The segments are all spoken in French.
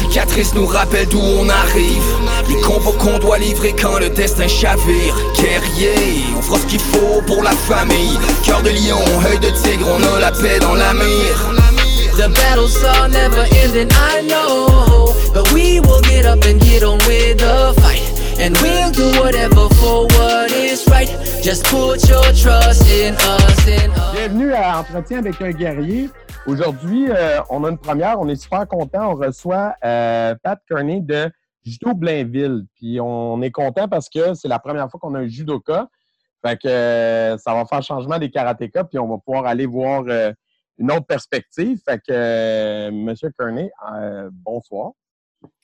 cicatrices nous rappellent d'où on arrive. Les combos qu'on doit livrer quand le destin chavire. Guerrier, on fera ce qu'il faut pour la famille. Cœur de lion, œil de tigre, on a la paix dans la mire. The battles are never ending, I know. But we will get up and get on with the fight. And we'll do whatever for what is right. Just put your trust in us, in us. Bienvenue à Entretien avec un guerrier. Aujourd'hui, euh, on a une première. On est super content. On reçoit euh, Pat Kearney de Judo Blainville. Puis on est content parce que c'est la première fois qu'on a un judoka. Fait que euh, ça va faire changement des karatékas. Puis on va pouvoir aller voir euh, une autre perspective. Fait que euh, Monsieur Kearney, euh, bonsoir.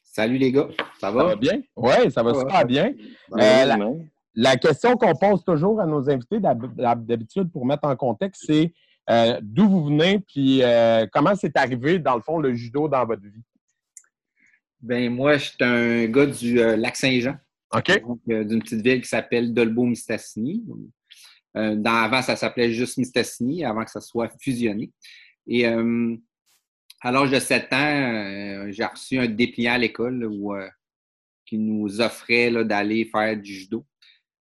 Salut les gars, ça va? Ça va bien? Oui, ça va Ouais. super bien. Ben Euh, la- La question qu'on pose toujours à nos invités d'hab- d'habitude pour mettre en contexte, c'est euh, d'où vous venez, puis euh, comment c'est arrivé, dans le fond, le judo dans votre vie? Ben moi, je suis un gars du euh, lac Saint-Jean, OK? donc d'une petite ville qui s'appelle Dolbeau-Mistassini. Dans, avant, ça s'appelait juste Mistassini, avant que ça soit fusionné. Et à l'âge de 7 ans, j'ai reçu un dépliant à l'école là, où, qui nous offrait là, d'aller faire du judo.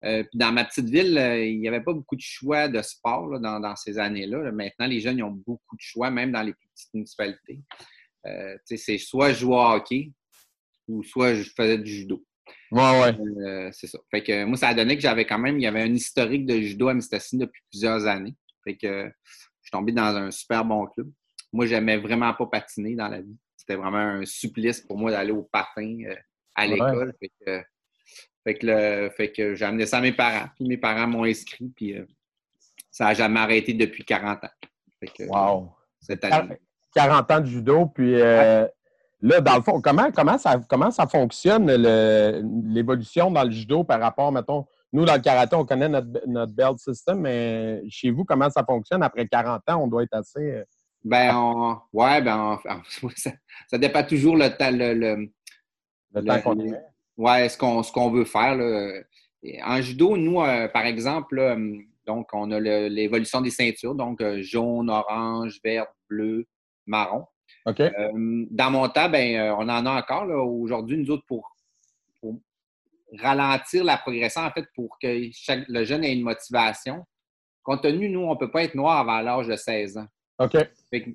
Euh, puis dans ma petite ville, euh, il n'y avait pas beaucoup de choix de sport là, dans, dans ces années-là. Maintenant, les jeunes ils ont beaucoup de choix, même dans les plus petites municipalités. Euh, c'est soit je jouais au hockey ou soit je faisais du judo. Ouais, ouais. C'est ça. Fait que moi, ça a donné que j'avais quand même, il y avait un historique de judo à Mistassini depuis plusieurs années. Fait que je suis tombé dans un super bon club. Moi, j'aimais vraiment pas patiner dans la vie. C'était vraiment un supplice pour moi d'aller au patin à l'école. Fait que, le- fait que j'ai amené ça à mes parents. Puis mes parents m'ont inscrit. Puis euh, ça n'a jamais arrêté depuis 40 ans. Fait que, Wow. Cette année. 40 ans de judo, puis euh, là, dans le fond, comment, comment, ça, comment ça fonctionne, l'évolution dans le judo par rapport, mettons, nous, dans le karaté, on connaît notre, notre belt system, mais chez vous, comment ça fonctionne? Après 40 ans, on doit être assez... euh, Ben, on, ouais, ben, on- ça, ça dépend toujours le temps. Le, le- le Le- temps qu'on le- est. Ouais, ce qu'on veut faire. Là. En judo, nous, euh, par exemple, là, hum, donc on a l'évolution des ceintures, donc euh, jaune, orange, vert, bleu, marron. OK? Euh, dans mon temps, ben, euh, on en a encore aujourd'hui, nous autres, pour, pour ralentir la progression, en fait, pour que chaque, le jeune ait une motivation. Compte tenu, nous, on ne peut pas être noir avant l'âge de 16 ans. OK. Fait que,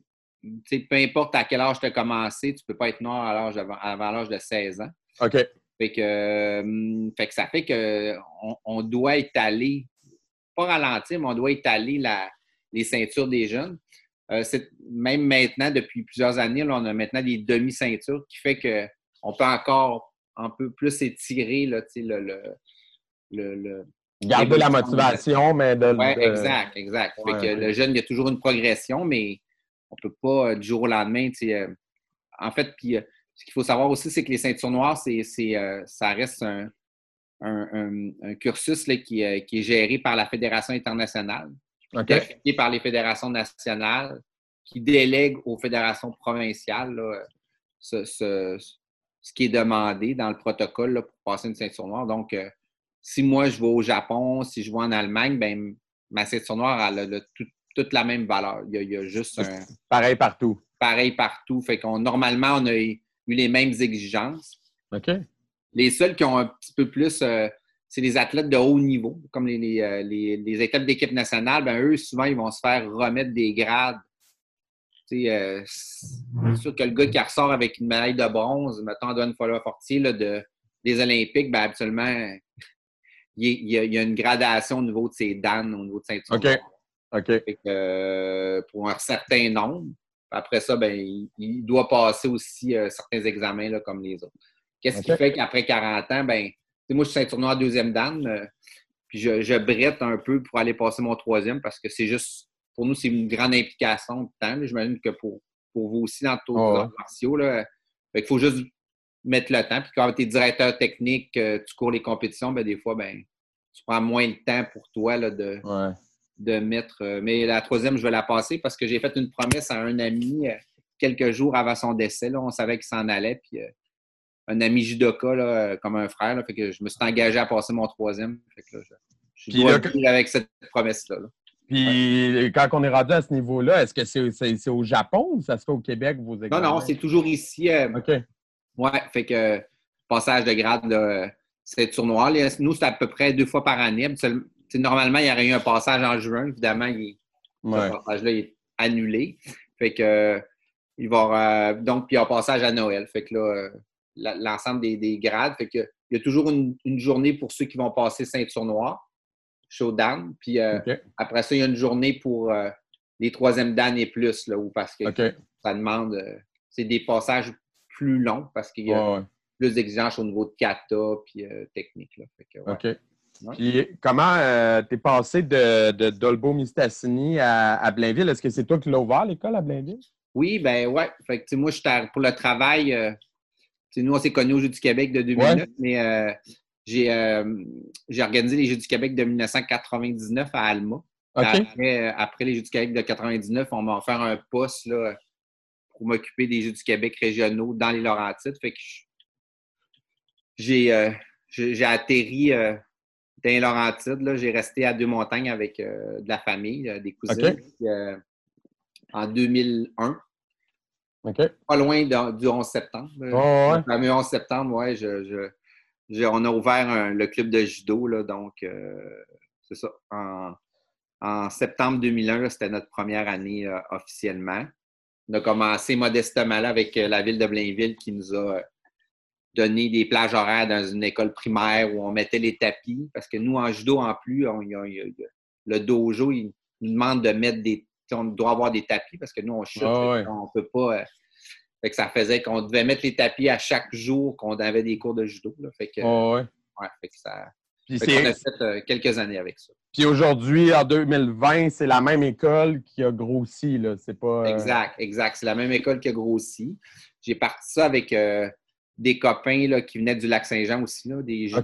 peu importe à quel âge tu as commencé, tu ne peux pas être noir à l'âge avant, avant l'âge de 16 ans. OK. Fait que, euh, fait que ça fait que on, doit étaler, pas ralentir, mais on doit étaler la, les ceintures des jeunes. Euh, même maintenant, depuis plusieurs années, là, on a maintenant des demi-ceintures qui fait que on peut encore un peu plus étirer là, le, le, le, le- Garder la motivation, mais de... De- exact, exact. Fait Ouais, que le jeune, il y a toujours une progression, mais on peut pas euh, du jour au lendemain. euh, en fait, puis euh, ce qu'il faut savoir aussi, c'est que les ceintures noires, c'est, euh, ça reste un, un- un- un cursus là, qui, euh, qui est géré par la Fédération internationale, OK. délégué par les fédérations nationales, qui délègue aux fédérations provinciales là, ce, ce- ce qui est demandé dans le protocole là, pour passer une ceinture noire. Donc, euh, si moi je vais au Japon, si je vais en Allemagne, ben ma ceinture noire elle a le- tout- toute la même valeur. Il y a, il y a juste un Pareil partout. pareil partout. Fait qu'on normalement, on a eu les mêmes exigences. OK? Les seuls qui ont un petit peu plus, euh, c'est les athlètes de haut niveau, comme les, les, euh, les- les athlètes d'équipe nationale, ben eux, souvent, ils vont se faire remettre des grades. Tu sais, euh, c'est sûr que le gars qui ressort avec une médaille de bronze, mettons, Antoine Folleur-Fortier, là, de, des Olympiques, ben habituellement, il, y- il y a, il y a une gradation au niveau de ses danes, au niveau de ceinture. OK. que, euh, pour un certain nombre. Après ça, ben, il, il doit passer aussi euh, certains examens là, comme les autres. Qu'est-ce qui fait qu'après 40 ans, ben, moi, je suis ceinture noire deuxième dan, euh, puis je, je brette un peu pour aller passer mon troisième parce que c'est juste, pour nous, c'est une grande implication de temps. J'imagine que pour, pour vous aussi, dans tous Oh, les ouais. arts martiaux, là, fait qu'il faut juste mettre le temps. Puis quand tu es directeur technique, euh, tu cours les compétitions, ben, des fois, ben, tu prends moins de temps pour toi là, de, Ouais. De mettre. euh, mais la troisième, je vais la passer parce que j'ai fait une promesse à un ami euh, quelques jours avant son décès. Là, on savait qu'il s'en allait. Puis euh, un ami judoka, là, comme un frère. là, fait que je me suis engagé à passer mon troisième. Fait que là, je, je dois vivre avec cette promesse-là. là. Puis quand on est rendu à ce niveau-là, est-ce que c'est au Japon ou ça se fait au Québec, vos Non, examens? non, c'est toujours ici. euh, OK. Ouais, fait que passage de grade, c'est tournoi. Nous, c'est à peu près deux fois par année. Normalement, il y aurait eu un passage en juin. Évidemment, il, ce passage-là est annulé. Fait que il va donc, puis il y a un passage à Noël. Fait que là, l'ensemble des, grades. Fait que il y a toujours une, journée pour ceux qui vont passer ceinture noire, showdown. Puis euh, après ça, il y a une journée pour euh, les troisième dan et plus, là, où parce que ça demande. Euh, c'est des passages plus longs parce qu'il y a plus d'exigences au niveau de kata puis technique. Là. OK. Puis comment tu es passé de, de Dolbo Mistassini à, Blainville? Est-ce que c'est toi qui l'as ouvert l'école à Blainville? Oui, ben ouais. Fait que, moi, je pour le travail, nous, on s'est connus au Jeux du Québec de 2009, mais euh, euh, j'ai organisé les Jeux du Québec de 1999 à Alma. Euh, après, les Jeux du Québec de 1999, on m'a offert un poste là, pour m'occuper des Jeux du Québec régionaux dans les Laurentides. Fait que j'ai atterri dans Laurentides. J'ai resté à Deux-Montagnes avec de la famille, des cousins. en 2001. Pas loin du 11 septembre. Oh, Le 11 septembre, ouais, je, on a ouvert le club de judo, là, donc euh, c'est ça. En, septembre 2001, c'était notre première année euh, officiellement. On a commencé modestement avec euh, la ville de Blainville qui nous a donné des plages horaires dans une école primaire où on mettait les tapis. Parce que nous, en judo, en plus, le dojo, il nous demande de mettre des on doit avoir des tapis parce que nous, on chute. Ah on peut pas. Euh, fait que ça faisait qu'on devait mettre les tapis à chaque jour qu'on avait des cours de judo. Fait que, ah ouais. fait que ça. Puis on a fait euh, quelques années avec ça. Puis aujourd'hui, en 2020, c'est la même école qui a grossi. Là. C'est pas, euh, Exact, exact. C'est la même école qui a grossi. J'ai parti ça avec des copains là, qui venaient du Lac-Saint-Jean aussi. Là, des, gens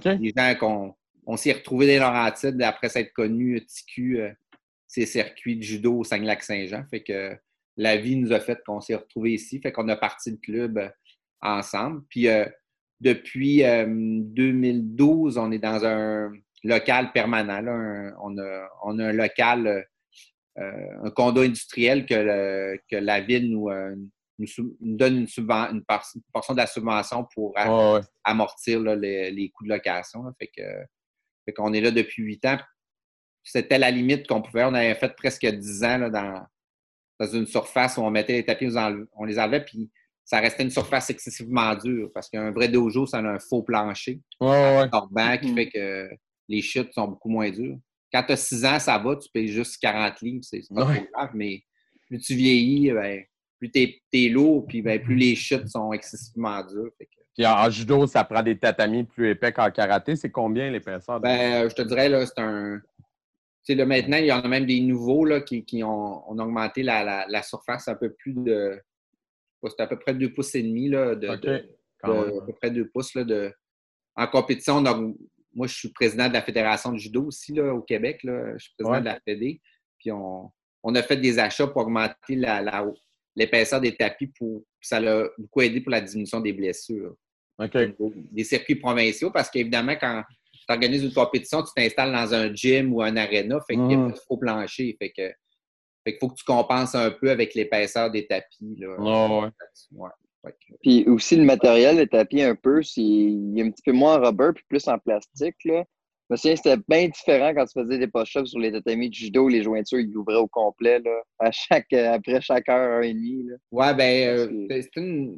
qu'on on s'y est retrouvés dans Laurentides après s'être connus, TQ, ces circuits de judo au Saguenay-Lac-Saint-Jean. Fait que la vie nous a fait qu'on s'est retrouvés ici. Fait qu'on a parti le club euh, ensemble. Puis euh, depuis 2012, euh, on est dans un local permanent. on, a, un local, un condo industriel que, que la ville nous, nous, donne une, une, portion de la subvention pour amortir les, coûts de location. Fait que fait qu'on est là depuis huit ans c'était la limite qu'on pouvait. On avait fait presque 10 ans dans, dans une surface où on mettait les tapis, on les enlevait, puis ça restait une surface excessivement dure parce qu'un vrai dojo, ça a un faux plancher. Ouais, qui mm. fait que les chutes sont beaucoup moins dures. Quand tu as 6 ans, ça va, tu payes juste 40 livres, c'est pas trop grave, mais plus tu vieillis, ben, plus tu es, lourd, puis ben, plus les chutes sont excessivement dures. Puis en judo, ça prend des tatamis plus épais qu'en karaté. C'est combien l'épaisseur? Ben, je te dirais, là, c'est un là, maintenant, il y en a même des nouveaux là, qui, ont, augmenté la, surface un peu plus de. C'est à peu près 2 pouces et demi. Là, de, à peu près 2 pouces. Là, de, en compétition, moi, je suis président de la Fédération de judo aussi là, au Québec. Là. Je suis président de la Fédé. Puis on, a fait des achats pour augmenter l'épaisseur des tapis. Pour, ça a beaucoup aidé pour la diminution des blessures. Des circuits provinciaux, parce qu'évidemment, quand tu organises une compétition, tu t'installes dans un gym ou un arena, fait qu'il y a mm. pas trop plancher. Fait que fait faut que tu compenses un peu avec l'épaisseur des tapis. Là. Puis aussi le matériel, les tapis un peu, il est un petit peu moins en rubber puis plus en plastique. Là. Je me souviens c'était bien différent quand tu faisais des push-ups sur les tatamis de judo, les jointures, ils ouvraient au complet là, à chaque, après chaque heure, heure et demie. Là. Ouais, ben, euh, c'est une,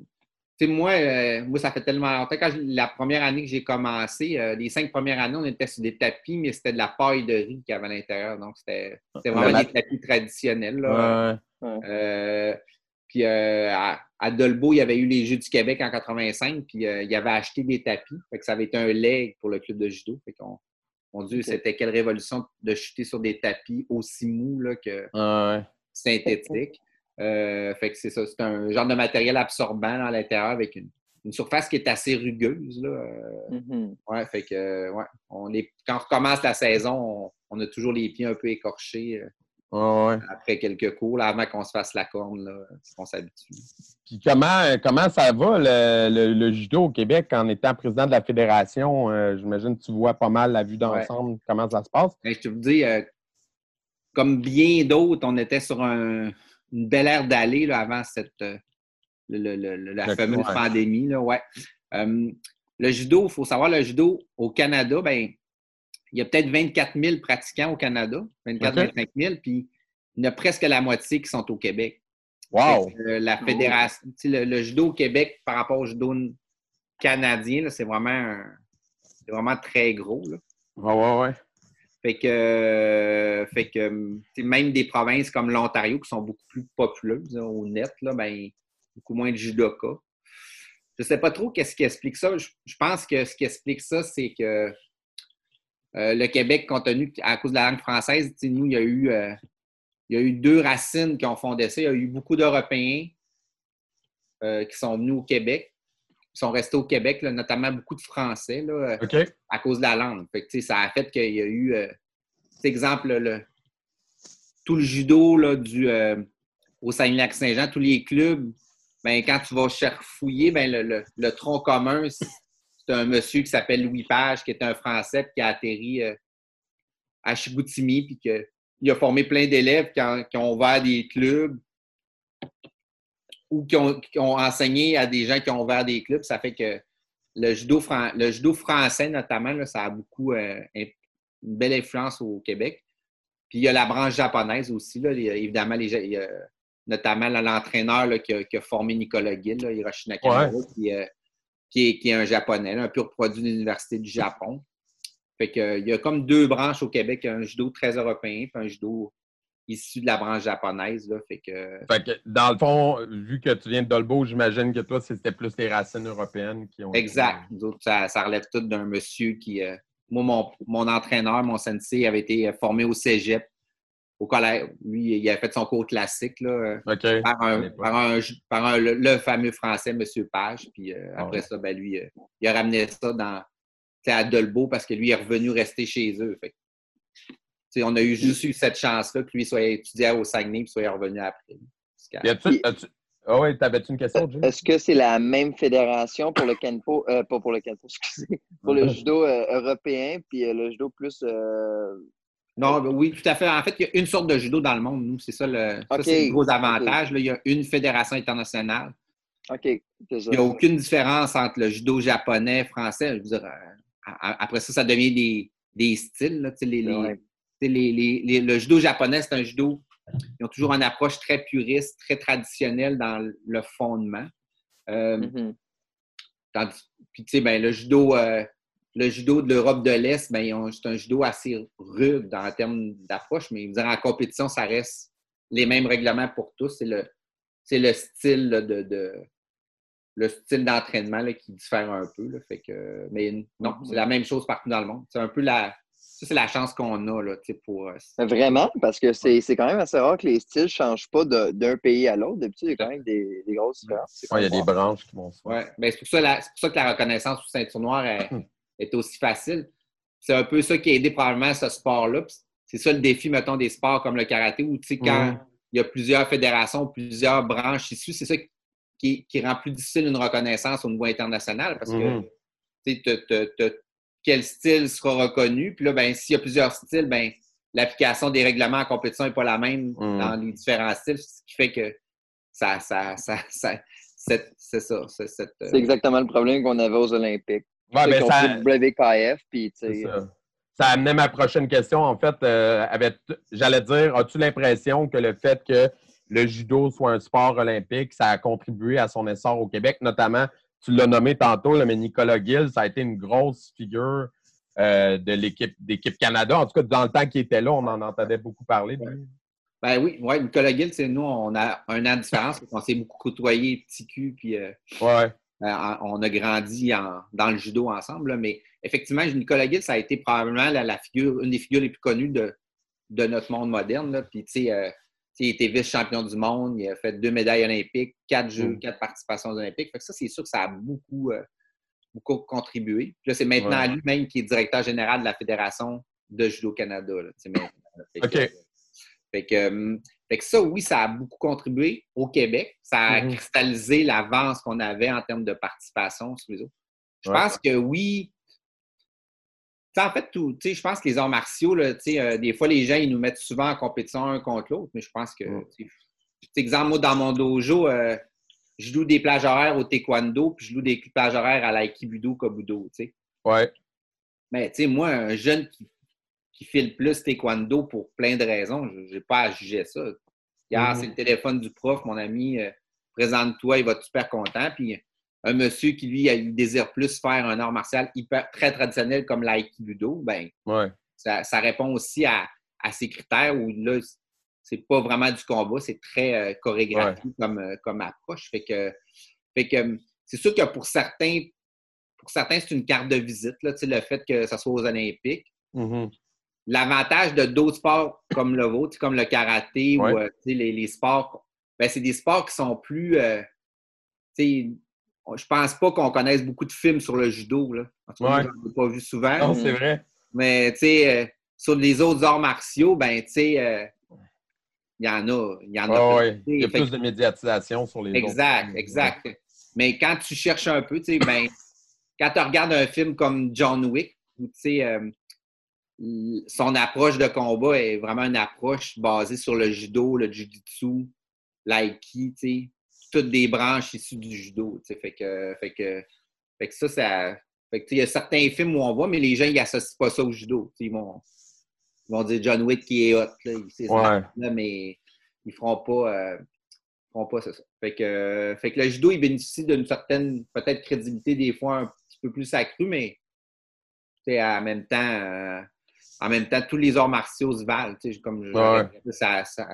sais, moi, euh, moi, ça fait tellement longtemps. Quand la première année que j'ai commencé, euh, les cinq premières années, on était sur des tapis, mais c'était de la paille de riz qu'il y avait à l'intérieur. Donc, c'était vraiment des tapis traditionnels. Là. Euh, puis à, Dolbeau, il y avait eu les Jeux du Québec en 85, puis il avait acheté des tapis. Fait que ça avait été un leg pour le club de judo. Fait qu'on on dit c'était quelle révolution de chuter sur des tapis aussi mous là, que synthétiques. Euh, fait que c'est ça, c'est un genre de matériel absorbant à l'intérieur avec une, surface qui est assez rugueuse. Là. Euh, mm-hmm. ouais, fait que, ouais, on est, quand on recommence la saison, on, a toujours les pieds un peu écorchés. Euh, après quelques cours, là, avant qu'on se fasse la corne, là, on s'habitue. Puis comment, comment ça va le, judo au Québec en étant président de la fédération? J'imagine que tu vois pas mal la vue d'ensemble, comment ça se passe? Ben, je te dis, comme bien d'autres, on était sur un, une belle aire d'aller avant cette, euh, la fameuse pandémie. Là, ouais. le judo, il faut savoir, le judo au Canada, ben, il y a peut-être 24 000 pratiquants au Canada, 24-25 000, puis il y en a presque la moitié qui sont au Québec. Wow! la fédération, le, judo au Québec par rapport au judo canadien, c'est vraiment, vraiment très gros. Là. Ouais, ouais, ouais. Fait que, fait que même des provinces comme l'Ontario qui sont beaucoup plus populeuses au net, là, ben, beaucoup moins de judokas. Je ne sais pas trop qu'est-ce qui explique ça. Je, pense que ce qui explique ça, c'est que euh, le Québec, compte tenu à cause de la langue française, nous, il y a eu euh, il y a eu deux racines qui ont fondé ça. Il y a eu beaucoup d'Européens euh, qui sont venus au Québec, qui sont restés au Québec, notamment beaucoup de Français, là, à cause de la langue. ça a fait qu'il y a eu, euh, exemple, le, tout le judo là, du, au Saguenay-Lac-Saint-Jean, tous les clubs, ben, quand tu vas fouiller, ben, le, tronc commun, c'est un monsieur qui s'appelle Louis Page, qui est un Français, qui a atterri à Chigoutimi, puis que il a formé plein d'élèves qui, ont ouvert des clubs ou qui ont, enseigné à des gens qui ont ouvert des clubs. Ça fait que le judo, le judo français, notamment, ça a beaucoup euh, une belle influence au Québec. Puis il y a la branche japonaise aussi. évidemment, les, notamment l'entraîneur qui, a formé Nicolas Gill, Hiroshi Nakamura, euh, qui, est, qui, est, un japonais, un pur produit de l'Université du Japon. Fait que, il y a comme deux branches au Québec, un judo très européen, puis un judo issu de la branche japonaise. Là, fait, que... fait que, dans le fond, vu que tu viens de Dolbo, j'imagine que toi, c'était plus les racines européennes qui ont. Exact. ça, relève tout d'un monsieur qui. Euh, moi, mon, entraîneur, mon sensei, avait été formé au cégep, au collège. Lui, il a fait son cours classique là, par, un, le, fameux français, M. Page. Puis euh, ah après ça, ben, lui, euh, il a ramené ça dans à Dolbeau parce que lui est revenu rester chez eux. on a eu juste eu cette chance-là que lui soit étudié au Saguenay et soit revenu après. Ah oui, t'avais-tu une question, Est-ce que c'est la même fédération pour le Kenpo, euh, pas pour le Kenpo, excusez, pour le judo euh, européen, puis euh, le judo plus. Non, ben oui, tout à fait. En fait, il y a une sorte de judo dans le monde, nous. C'est ça le, gros avantage. il y a une fédération internationale. OK. Il n'y a aucune différence entre le judo japonais, français. Je veux dire, après ça, ça devient des, des styles. le judo japonais, c'est un judo. Ils ont toujours une approche très puriste, très traditionnelle dans le fondement. Euh, mm-hmm. puis, tu sais, ben, le judo, euh, le judo de l'Europe de l'Est, ben, c'est un judo assez rude en termes d'approche, mais en compétition, ça reste les mêmes règlements pour tous. C'est le, le style de, le style d'entraînement qui diffère un peu. Là, fait que, mais non, c'est la même chose partout dans le monde. C'est un peu la. Ça, c'est la chance qu'on a là, pour. Euh, Vraiment? Parce que c'est quand même assez rare que les styles ne changent pas d'un pays à l'autre. D'habitude, il y a quand même des, des grosses différences. il y a des branches qui vont se ouais. Ben, c'est pour, ça, pour ça que la reconnaissance sous ceinture noire est. est aussi facile. C'est un peu ça qui a aidé probablement ce sport-là. C'est ça le défi, mettons, des sports comme le karaté, où tu sais, quand il y a plusieurs fédérations, plusieurs branches issues, c'est ça qui, rend plus difficile une reconnaissance au niveau international parce que mm-hmm. quel style sera reconnu. Puis là, ben, s'il y a plusieurs styles, ben, l'application des règlements en compétition n'est pas la même mm. dans les différents styles, ce qui fait que ça, ça, ça, c'est ça. C'est euh, exactement le problème qu'on avait aux Olympiques. Ouais, ben, ça... WKF, puis ça. ça amenait ma prochaine question. En fait, euh, j'allais dire, as-tu l'impression que le fait que le judo soit un sport olympique, ça a contribué à son essor au Québec, notamment, tu l'as nommé tantôt, mais Nicolas Gill, ça a été une grosse figure euh, de l'équipe d'équipe Canada. En tout cas, dans le temps qu'il était là, on en entendait beaucoup parler. Ben oui, ouais, Nicolas Gill, c'est nous, on a un an de différence parce qu'on s'est beaucoup côtoyé, petit cul, puis euh, ouais. Euh, on a grandi dans le judo ensemble. mais effectivement, Nicolas Gill, ça a été probablement la, figure, une des figures les plus connues de, de notre monde moderne. Là. Puis, tu sais, il était vice-champion du monde, il a fait deux médailles olympiques, quatre jeux, mm. quatre participations olympiques. Fait que ça, c'est sûr que ça a beaucoup, euh, beaucoup contribué. Puis là, c'est maintenant lui-même qui est directeur général de la Fédération de Judo Canada. OK. Fait que, fait que, ça, oui, ça a beaucoup contribué au Québec. Ça a mm-hmm. cristallisé l'avance qu'on avait en termes de participation sur les autres. Je pense que oui, en fait, tout, je pense que les arts martiaux, là, euh, des fois, les gens, ils nous mettent souvent en compétition un contre l'autre, mais je pense que, mm. exemple, moi, dans mon dojo, euh, je loue des plages horaires au taekwondo, puis je loue des plages horaires à l'aïkibudo, kobudo, tu sais. Ouais. Mais, tu sais, moi, un jeune qui, qui file plus taekwondo pour plein de raisons, je n'ai pas à juger ça. Hier, Mhm. c'est le téléphone du prof, mon ami, euh, présente-toi, il va être super content. Puis un monsieur qui, lui, il désire plus faire un art martial hyper, très traditionnel comme l'aïkibudo, ben Ouais. ça, ça répond aussi à, à ces critères où là, c'est pas vraiment du combat, c'est très euh, chorégraphié comme, euh, comme approche. Fait que, fait que c'est sûr que pour certains, pour certains, c'est une carte de visite, là, le fait que ça soit aux Olympiques. Mhm. L'avantage de d'autres sports comme le vôtre, comme le karaté Ouais. ou euh, les, les sports, ben, c'est des sports qui sont plus. euh, je pense pas qu'on connaisse beaucoup de films sur le judo. Là. En tout cas, Ouais. j'en ai pas vu souvent. Non, c'est vrai. Mais tu sais, euh, sur les autres arts martiaux, ben tu sais, euh, il y en a. Il y en a. Ah ouais. Il y a plus de médiatisation sur les autres. Exact, exact. Mais quand tu cherches un peu, tu sais, ben, quand tu regardes un film comme John Wick, tu sais, son approche de combat est vraiment une approche basée sur le judo, le jujitsu, l'aiki, tu sais, toutes des branches issues du judo, tu sais, fait que, fait que, fait que ça, ça, fait que, tu sais, il y a certains films où on voit, mais les gens, ils associent pas ça au judo, tu sais, ils vont, ils vont dire John Wick qui est hot, là, Ouais. battre, là, mais ils feront pas, euh, ils feront pas ça. ça. Fait que, euh, fait que le judo, il bénéficie d'une certaine, peut-être, crédibilité des fois un petit peu plus accrue, mais tu sais, en même temps, euh, en même temps, tous les arts martiaux se valent. tu sais, Comme Ouais. ça, ça,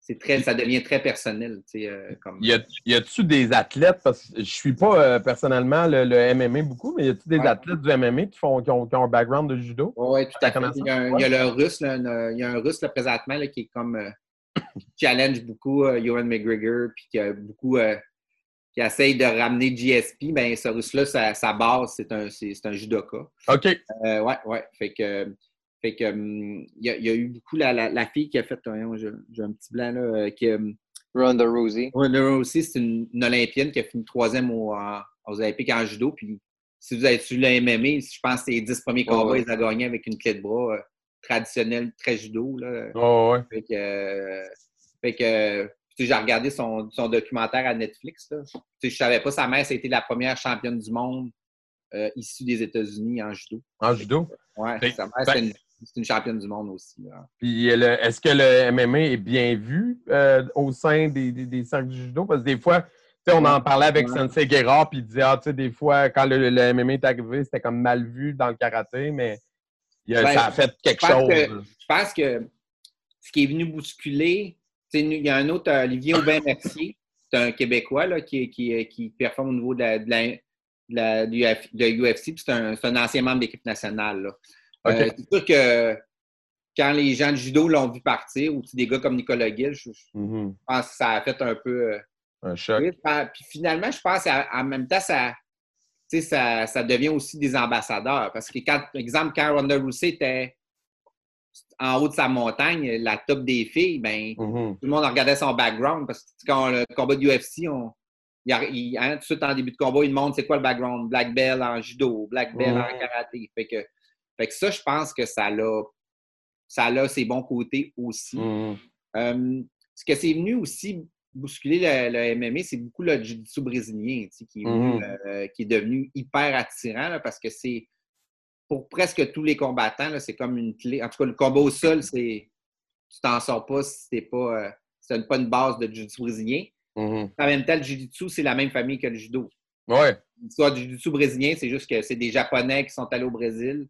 c'est très, ça devient très personnel. tu sais, euh, comme... Y a-tu des athlètes, parce que je suis pas euh, personnellement le, le MMA beaucoup, mais y a-tu des Ouais. athlètes du MMA qui, font, qui, ont, qui ont un background de judo? Oui, tout à fait. Il y a, un- il y a le russe, il y a un russe là, présentement là, qui est comme euh, qui challenge beaucoup euh, Johan McGregor, puis qui a beaucoup euh, qui essaye de ramener GSP. Ben, ce russe-là, sa, sa base, c'est un, c'est, un judoka. OK. Euh, ouais, ouais. Fait que, fait que, hum, il y, a, il y a eu beaucoup la, la, la fille qui a fait, voyons, j'ai, j'ai un petit blanc là, euh, qui, hum, Ronda Rousey. Laura aussi, c'est une, une Olympienne qui a fini troisième au- en- aux Olympiques en judo. Puis, si vous avez suivi le MMA, je pense que les dix premiers combats, ouais. ils ont gagné avec une clé de bras euh, traditionnelle, très judo. Là. Oh, ouais. Fait que, euh, fait que j'ai regardé son, son documentaire à Netflix. Là. Tu sais, je savais pas, sa mère, c'était la première championne du monde euh, issue des États-Unis en judo. En judo? Fait- sa mère, une, c'est une championne du monde aussi. là. Puis est-ce que le MMA est bien vu euh, au sein des, des, des cercles du judo? Parce que des fois, tu sais, on en parlait avec Ouais. Sensei Guerra, puis il disait, ah, tu sais, des fois, quand le, le MMA est arrivé, c'était comme mal vu dans le karaté, mais il Ben, ça a fait quelque chose. que- Je pense que ce qui est venu bousculer, il y a un autre, Olivier Aubin-Mercier, c'est un Québécois là, qui, qui, qui performe au niveau de la, de la, de la- du Uf- de UFC, puis c'est un, ancien membre de l'équipe nationale. là. Euh, c'est sûr que quand les gens de judo l'ont vu partir, ou des gars comme Nicolas Gill, je, je Mhm. pense que ça a fait un peu. euh, Un choc. oui, Puis finalement, je pense qu'en même temps, ça, ça, ça devient aussi des ambassadeurs. Parce que, quand, par exemple, quand Ronda Rousey était en haut de sa montagne, la top des filles, ben, Mhm. tout le monde regardait son background. Parce que quand le combat du UFC, on, il, a- il- hein, tout de suite en début de combat, il demande c'est quoi le background? Black belt en judo, black belt Mhm. en karaté. Fait que, fait que ça, je pense que ça a, ça a ses bons côtés aussi. Mhm. Euh, ce que c'est venu aussi bousculer le, le MMA, c'est beaucoup le jiu-jitsu brésilien tu sais, qui, est venu, Mhm. euh, qui est devenu hyper attirant là, parce que c'est pour presque tous les combattants, c'est comme une clé. En tout cas, le combat au sol, c'est tu t'en sors pas si t'es pas, euh, si pas une base de jiu-jitsu brésilien. Mhm. En même temps, le jiu-jitsu, c'est la même famille que le judo. Ouais. L'histoire du jiu-jitsu brésilien, c'est juste que c'est des Japonais qui sont allés au Brésil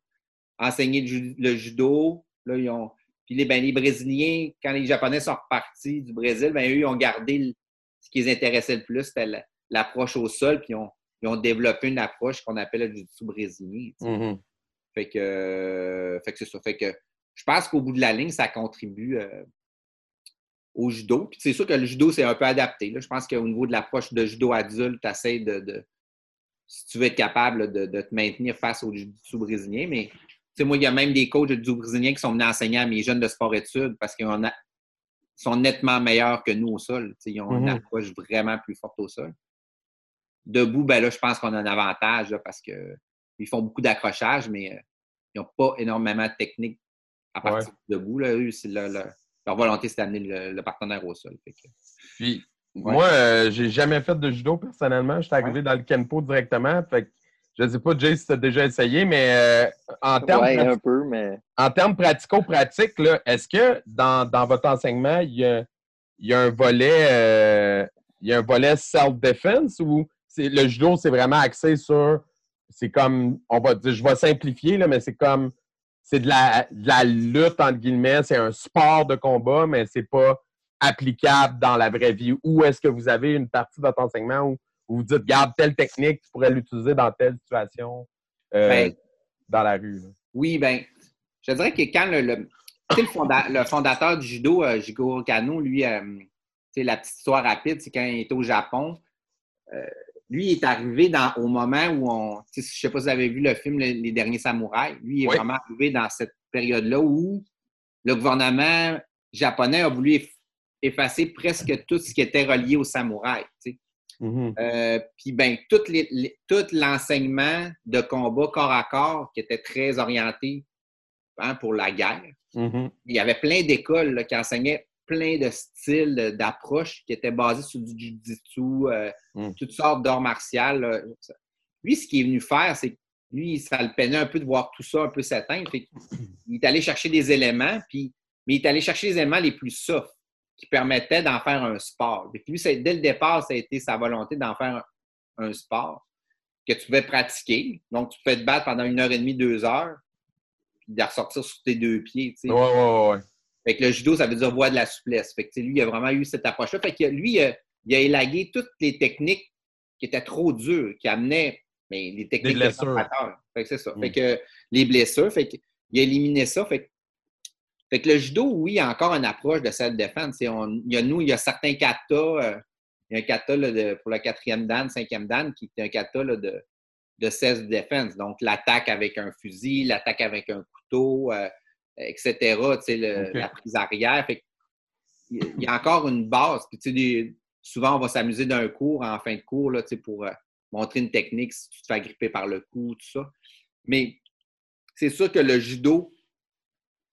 enseigner le, ju- le judo. Là, ils ont... Puis les, ben, les Brésiliens, quand les Japonais sont repartis du Brésil, ben, eux, ils ont gardé le- ce qui les intéressait le plus, c'était la- l'approche au sol, puis ils ont, ils ont développé une approche qu'on appelle le jiu-jitsu brésilien. sais. Fait que, euh, fait que c'est ça. Fait que je pense qu'au bout de la ligne, ça contribue euh, au judo. Puis c'est sûr que le judo, c'est un peu adapté. là. Je pense qu'au niveau de l'approche de judo adulte, tu essaies de, de- Si tu veux être capable de, de te maintenir face au jiu-jitsu brésilien. Mais tu sais, moi, il y a même des coachs de jiu brésiliens qui sont venus enseigner à mes jeunes de sport-études parce qu'ils ont- sont nettement meilleurs que nous au sol. Tu sais, ils ont une Mhm. approche vraiment plus forte au sol. Debout, ben là, je pense qu'on a un avantage là, parce qu'ils font beaucoup d'accrochage, mais euh, ils n'ont pas énormément de technique à partir de debout. Là. Eux, c'est le- le- leur volonté, c'est d'amener le, le partenaire au sol. Fait que- Puis, Moi, euh, j'ai jamais fait de judo personnellement. Je suis arrivé dans le Kenpo directement. Fait je ne sais pas, Jay, si tu as déjà essayé, mais euh, en termes mais... en termes pratico-pratiques, est-ce que dans, votre enseignement, il y a, un volet euh, il y a un volet self-defense ou le judo, c'est vraiment axé sur c'est comme on va dire, je vais simplifier, là, mais c'est comme c'est de la, de la lutte, entre guillemets, c'est un sport de combat, mais c'est pas applicable dans la vraie vie? Ou est-ce que vous avez une partie de votre enseignement où, vous dites, garde telle technique, tu pourrais l'utiliser dans telle situation euh, ben, dans la rue? Oui, bien, je dirais que quand le, le, fondateur du judo, euh, Jigoro Kano, lui, euh, la petite histoire rapide, c'est quand il était au Japon, lui est arrivé dans, au moment où on. Je ne sais pas si vous avez vu le film Les, Derniers Samouraïs. Lui est vraiment arrivé dans cette période-là où le gouvernement japonais a voulu effacer presque tout ce qui était relié aux samouraïs. Mm-hmm. Euh, puis, ben, tout, l'enseignement de combat corps à corps qui était très orienté hein, pour la guerre. Mm-hmm. Il y avait plein d'écoles qui enseignaient plein de styles d'approche qui étaient basés sur du jiu-jitsu, euh, mm. toutes sortes d'arts martiaux. Lui, ce qu'il est venu faire, c'est que lui, ça le peinait un peu de voir tout ça un peu s'éteindre. Il est allé chercher des éléments, puis, mais il est allé chercher les éléments les plus soft qui permettait d'en faire un sport. Et lui, dès le départ, ça a été sa volonté d'en faire un, sport que tu pouvais pratiquer. Donc, tu pouvais te battre pendant une heure et demie, deux heures, puis de ressortir sur tes deux pieds. Tu Ouais, ouais, ouais. Fait que le judo, ça veut dire voie de la souplesse. Fait que lui, il a vraiment eu cette approche-là. Fait que lui, il a, élagué toutes les techniques qui étaient trop dures, qui amenaient mais les techniques de Fait que c'est ça. Fait mm. que les blessures, fait qu'il a éliminé ça. Fait que fait que le judo, oui, il y a encore une approche de self-defense. Il y a nous, il y a certains katas. Euh, il y a un kata pour le quatrième dan, cinquième dan, qui est un kata de, de self-defense. Donc, l'attaque avec un fusil, l'attaque avec un couteau, euh, etc. La prise arrière. Fait il y a encore une base. Puis, souvent, on va s'amuser d'un cours en fin de cours là, pour euh, montrer une technique si tu te fais gripper par le cou, tout ça. Mais c'est sûr que le judo,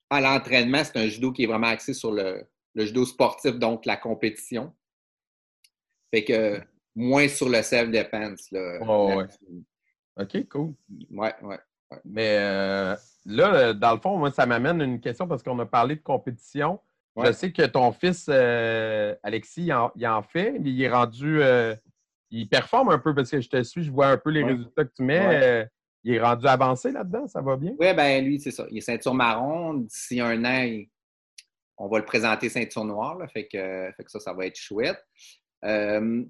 à l'entraînement, c'est un judo qui est vraiment axé sur le, judo sportif, donc la compétition. Fait que moins sur le self-defense. ouais. OK, cool. Ouais, ouais. Mais euh, là, dans le fond, moi, ça m'amène une question parce qu'on a parlé de compétition. Je sais que ton fils, euh, Alexis, il en, fait. Il est rendu. Euh, il performe un peu parce que je te suis, je vois un peu les résultats que tu mets. Il est rendu avancé là-dedans, ça va bien? Oui, ben lui, c'est ça. Il est ceinture marron. D'ici un an, on va le présenter ceinture noire. fait, que, ça, ça va être chouette. Euh,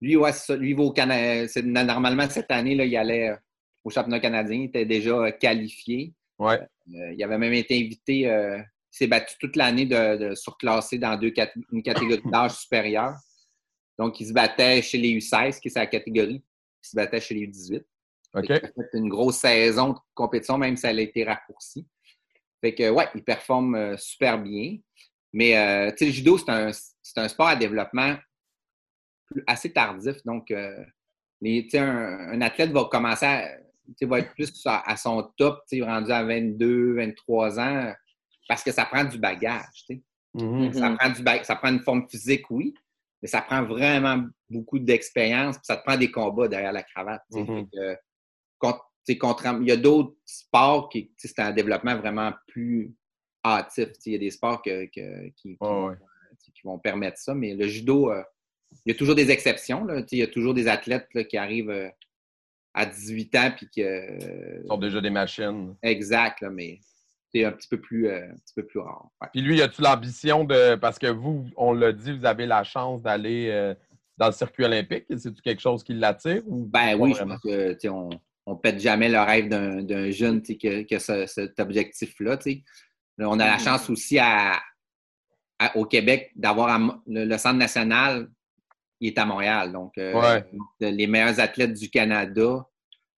lui, ouais, ça. Lui, il va au Canada. Normalement, cette année, là, il allait au championnat canadien. Il était déjà qualifié. Ouais. Euh, il avait même été invité. Euh, il s'est battu toute l'année de, surclasser dans deux, une catégorie d'âge supérieure. Donc, il se battait chez les U16, qui est sa catégorie. Il se battait chez les U18. OK. une grosse saison de compétition, même si elle a été raccourcie. Fait que, ouais, il performe euh, super bien. Mais, euh, tu sais, le judo, c'est un, un, sport à développement assez tardif. Donc, euh, un, un, athlète va commencer à, va être plus à, son top, rendu à 22, 23 ans, parce que ça prend du bagage. Mm-hmm. ça, prend du ça prend une forme physique, oui, mais ça prend vraiment beaucoup d'expérience, ça te prend des combats derrière la cravate. Mm-hmm il y a d'autres sports qui c'est un développement vraiment plus hâtif. Il y a des sports qui, vont permettre ça, mais le judo, euh, il y a toujours des exceptions. il y a toujours des athlètes qui arrivent euh, à 18 ans puis qui euh, sont déjà des machines. Exact, mais c'est un petit peu plus, un petit peu plus rare. Puis lui, y a-tu l'ambition de. Parce que vous, on l'a dit, vous avez la chance d'aller dans le circuit olympique. C'est-tu quelque chose qui l'attire? Ben oui, je pense que on, on ne pète jamais le rêve d'un jeune qui a, cet objectif-là. On a la mm. chance aussi au Québec d'avoir le, Centre national, il est à Montréal. Donc, euh, les meilleurs athlètes du Canada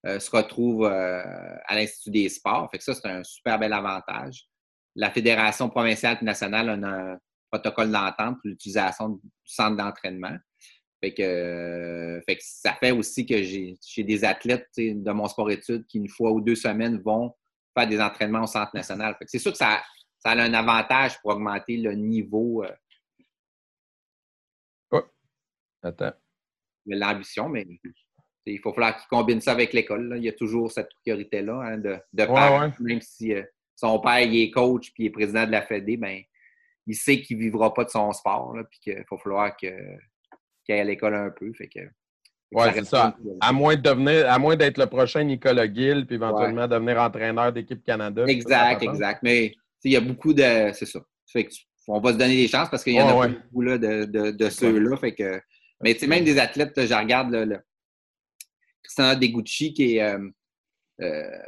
euh, se retrouvent euh, à l'Institut des sports. Fait que ça, c'est un super bel avantage. La Fédération provinciale et nationale a un protocole d'entente pour l'utilisation du centre d'entraînement. Fait que, euh, fait que ça fait aussi que j'ai des athlètes de mon sport-études qui, une fois ou deux semaines, vont faire des entraînements au Centre national. C'est sûr que ça, ça, a un avantage pour augmenter le niveau. Euh. Attends. l'ambition, mais il faut falloir qu'il combine ça avec l'école. Il y a toujours cette priorité-là hein, de, de Ouais, même si euh, son père il est coach puis il est président de la Fédé, ben, il sait qu'il ne vivra pas de son sport, là, puis qu'il faut falloir qu'il aille à l'école un peu. Fait que, ça c'est ça. À moins de devenir, à moins d'être le prochain Nicolas Gill, puis éventuellement devenir entraîneur d'équipe Canada. Exact, exact. Mais il y a beaucoup de. C'est ça. Fait que tu- on va se donner des chances parce qu'il y en a ouais. beaucoup là, de, de, de ceux-là. Fait que, mais tu sais, même des athlètes, là, je regarde là, le Christina Degucci qui est, euh, euh,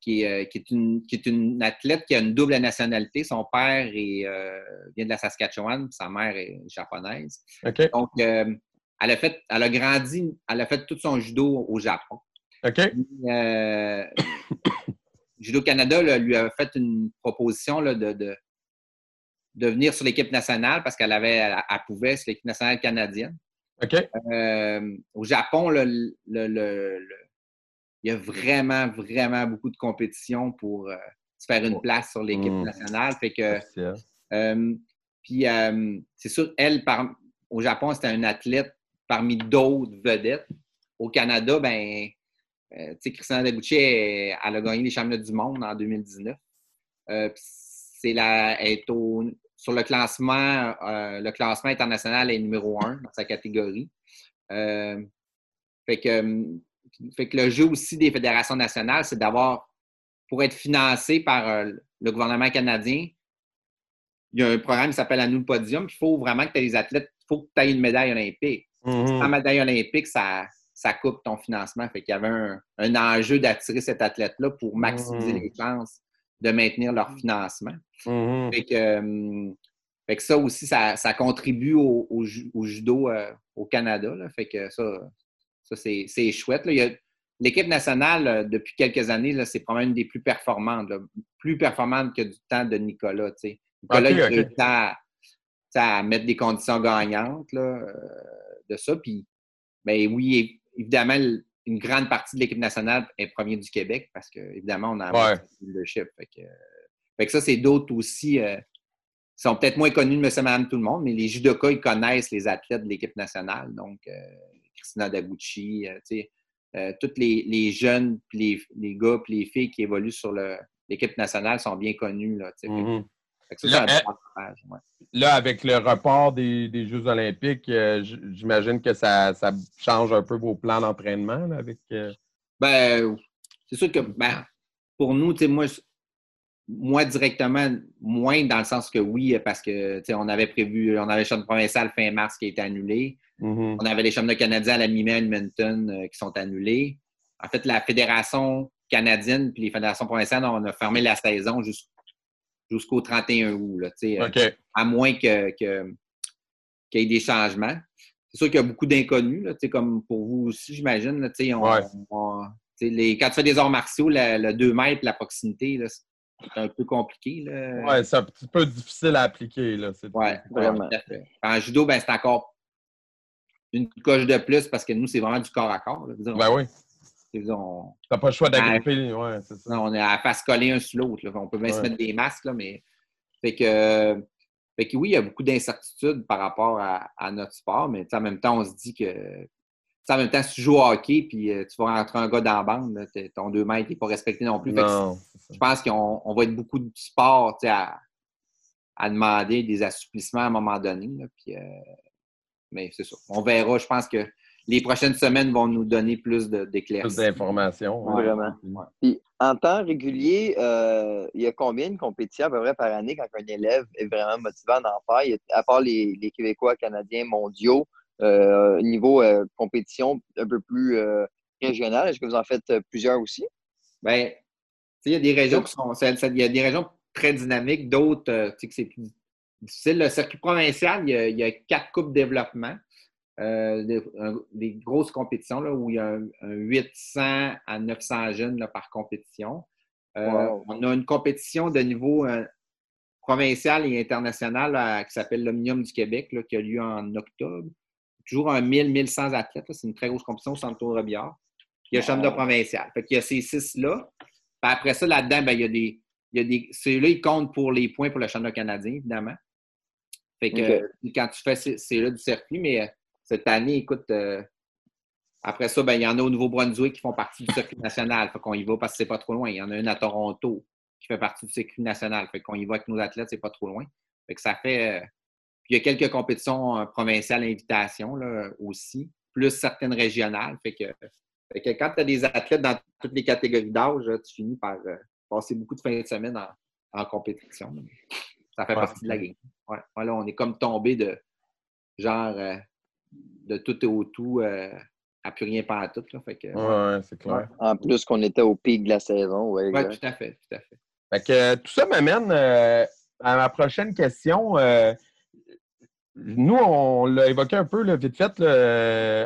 qui, est, euh, qui, est une, qui est une athlète qui a une double nationalité. Son père est, euh, vient de la Saskatchewan, puis sa mère est japonaise. Donc, euh, elle, a fait, elle a grandi, elle a fait tout son judo au Japon. OK. Euh, Judo Canada là, lui a fait une proposition là, de, de, de venir sur l'équipe nationale parce qu'elle avait, elle, elle pouvait sur l'équipe nationale canadienne. Euh, au Japon, là, le, le- le- le- il y a vraiment, vraiment beaucoup de compétition pour euh, se faire une place sur l'équipe Mm. nationale. Fait que, Officiel. euh, puis, c'est sûr, elle, par- au Japon, c'était un athlète parmi d'autres vedettes. Au Canada, ben, euh, tu sais, Christina Degucci, elle, elle a gagné les championnats du monde en 2019. Euh, puis c'est la, elle est au- sur le classement, euh, le classement international est numéro un dans sa catégorie. Euh, fait, que, euh, fait que le jeu aussi des fédérations nationales, c'est d'avoir, pour être financé par euh, le gouvernement canadien, il y a un programme qui s'appelle À nous le podium. Il faut vraiment que tu aies des athlètes, il faut que tu aies une médaille olympique. Mhm. Sans médaille olympique, ça, ça coupe ton financement. Fait qu'il y avait un, un enjeu d'attirer cet athlète-là pour maximiser Mhm. les chances de maintenir leur financement. Mhm. Fait que, euh, fait que ça aussi, ça, ça contribue au, au ju- au judo euh, au Canada. là. Fait que ça, ça c'est c'est chouette. là. Il y a- L'équipe nationale, euh, depuis quelques années, là, c'est probablement une des plus performantes. là. Plus performante que du temps de Nicolas. Nicolas, Ok, il a à, mettre des conditions gagnantes là, euh, de ça. Puis, ben oui, évidemment, une grande partie de l'équipe nationale est premier du Québec parce que, évidemment, on a Ouais. un leadership. Fait que, fait que ça, c'est d'autres aussi. euh, qui sont peut-être moins connus de monsieur, madame, tout le monde, mais les judokas, ils connaissent les athlètes de l'équipe nationale. Donc, euh, Christina Daguchi, euh, tu sais, euh, tous les, les jeunes, puis les, les gars, puis les filles qui évoluent sur l'équipe nationale sont bien connus. Là. Ça, Là, ouais. Là, avec le report des, des Jeux olympiques, euh, j'imagine que ça, ça change un peu vos plans d'entraînement avec. euh, Ben, c'est sûr que ben, pour nous, moi, moi directement, moins dans le sens que oui, parce que on avait prévu, on avait le championnat provincial fin mars qui a été annulé. mhm. On avait les championnats canadiens à la mi-mai à Edmonton euh, qui sont annulés. En fait, la fédération canadienne puis les fédérations provinciales, on a fermé la saison jus- jusqu'au 31 août. Là, tu sais, euh, à moins que, que- qu'il y ait des changements. C'est sûr qu'il y a beaucoup d'inconnus, là, tu sais, comme pour vous aussi, j'imagine. là, tu sais, on- Ouais. on- tu sais, les- quand tu fais des arts martiaux, le, le 2 mètres, la proximité, là, c'est un peu compliqué. Là. Ouais, c'est un petit peu difficile à appliquer. Là. c'est- Ouais, Vraiment. En judo, ben, c'est encore une coche de plus parce que nous, c'est vraiment du corps à corps. là. Dire, Ben oui. on- on, T'as pas le choix d'agripper. Ouais, c'est ça. non, on est à face collée un sur l'autre. On peut bien se mettre des masques, là, mais. Fait que, fait que oui, il y a beaucoup d'incertitudes par rapport à, à notre sport, mais en même temps, on se dit que. En même temps, si tu joues au hockey puis euh, tu vas rentrer un gars dans la bande, là, ton 2 mètres n'est pas respecté non plus. Non. je pense qu'on on va être beaucoup de sport à, à demander des assouplissements à un moment donné. là, puis, euh, mais c'est ça. On verra. Je pense que les prochaines semaines vont nous donner plus de- Plus d'éclaircissements. d'informations. Ouais. Vraiment. Puis, en temps régulier, euh, il y a combien de compétitions à peu près par année quand un élève est vraiment motivé à en faire? Il y a- à part les, les Québécois, Canadiens, mondiaux, euh, niveau euh, compétition un peu plus euh, régional, est-ce que vous en faites plusieurs aussi? Ben, sais, il y a des régions qui sont. Il y a des régions très dynamiques, d'autres, euh, tu sais, que c'est plus difficile. Le circuit provincial, il y a, il y a quatre coupes développement, euh, des, un- des grosses compétitions là, où il y a un, un 800 à 900 jeunes là, par compétition. Euh, Wow. On a une compétition de niveau euh, provincial et international là, qui s'appelle l'Omnium du Québec, là, qui a lieu en octobre. Toujours un 1000-1100 athlètes. là. C'est une très grosse compétition au Centre Robillard. Il y a le championnat provincial. Fait qu'il y a ces six-là. Après ça, là-dedans, ben, il y a des. Il y a des ceux-là, ils comptent pour les points pour le championnat canadien, évidemment. Fait que quand tu fais ces- ces-là du circuit, mais cette année, écoute, euh, après ça, ben, il y en a au Nouveau-Brunswick qui font partie du circuit national. Fait qu'on y va parce que c'est pas trop loin. Il y en a une à Toronto qui fait partie du circuit national. Fait qu'on y va avec nos athlètes, c'est pas trop loin. Fait que ça fait. Euh, puis il y a quelques compétitions euh, provinciales invitation là, aussi, plus certaines régionales. Fait que, fait que quand tu as des athlètes dans toutes les catégories d'âge, tu finis par passer beaucoup de fins de semaine en, compétition. Ça fait partie de la game. Ouais. Voilà, on est comme tombé de genre de tout et au tout à plus rien par tout. Là, fait que, ouais, c'est clair. En plus qu'on était au pic de la saison. Oui, ouais, tout à fait. Tout à fait. fait que, tout ça m'amène euh, à ma prochaine question. Euh, nous, on l'a évoqué un peu, là, vite fait.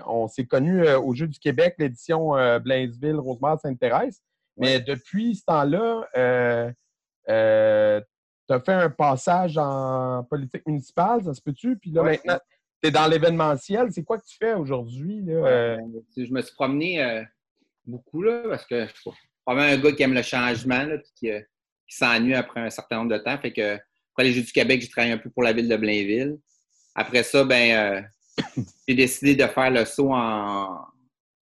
on s'est connus euh, au Jeu du Québec, l'édition Blainville, Rosemont, Sainte-Thérèse. Mais depuis ce temps-là, tu as fait un passage en politique municipale, ça se peut-tu? Puis là, maintenant, tu dans l'événementiel. C'est quoi que tu fais aujourd'hui? Euh? Ben, je me suis promené euh, beaucoup là, parce que je suis probablement un gars qui aime le changement là, qui, euh, qui s'ennuie après un certain nombre de temps. Fait que, après les Jeux du Québec, j'ai travaillé un peu pour la ville de Blainville. Après ça, ben, j'ai décidé de faire le saut en,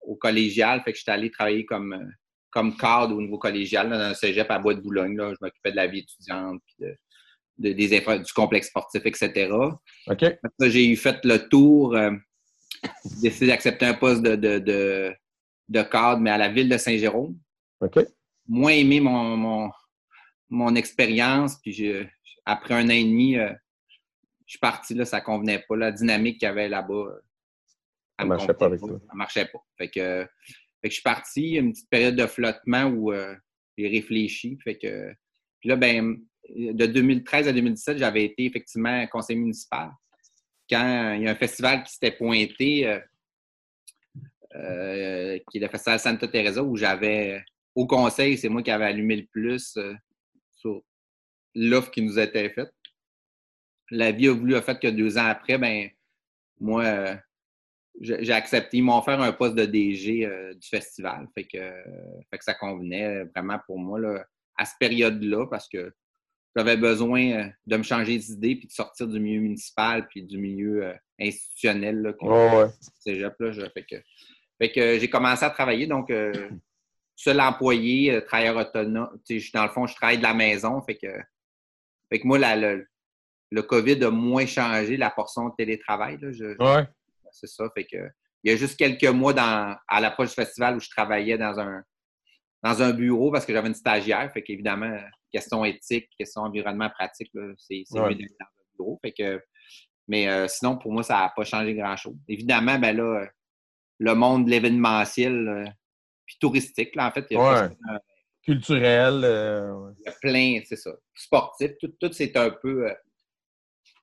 au collégial. Fait que j'étais allé travailler comme, comme cadre au niveau collégial dans un cégep à Bois-de-Boulogne. Je m'occupais de la vie étudiante puis de, des du complexe sportif, etc. OK. J'ai fait le tour, euh, j'ai décidé d'accepter un poste de, de, cadre, mais à la ville de Saint-Jérôme. OK. Moins aimé mon, mon, expérience, puis après un an et demi, euh, je suis parti, là, ça convenait pas. La dynamique qu'il y avait là-bas, euh, ça ne marchait pas avec toi. Ça marchait pas. Fait que, je suis parti, une petite période de flottement où j'ai réfléchi. Fait que, puis là, ben, de 2013 à 2017, j'avais été effectivement conseiller municipal. Quand il y a un festival qui s'était pointé, euh, euh, qui est le festival Santa Teresa, où j'avais, au conseil, c'est moi qui avais allumé le plus euh, sur l'offre qui nous été faite. La vie a voulu a fait que deux ans après, ben moi, j'ai accepté. Ils m'ont offert un poste de DG du festival. Fait que, fait que ça convenait vraiment pour moi là, à cette période-là parce que j'avais besoin euh, de me changer d'idée puis de sortir du milieu municipal puis du milieu euh, institutionnel. Là, Cégep, fait que, fait que j'ai commencé à travailler. Donc, euh, seul employé, travailleur autonome. Dans le fond, je travaille de la maison. Fait que, fait que moi, le, le, COVID a moins changé la portion de télétravail. Là, C'est ça. Fait que, il y a juste quelques mois dans, à l'approche du festival où je travaillais dans un, dans un bureau parce que j'avais une stagiaire. Fait qu'évidemment, question éthique, question environnement pratique, c'est mieux dans un bureau. Fait que, mais euh, sinon, pour moi, ça n'a pas changé grand-chose. Évidemment, ben là, le monde de l'événementiel, euh, puis touristique, là, en fait, il y a culturel. Euh, il y a plein, c'est ça. Sportif, tout, tout c'est un peu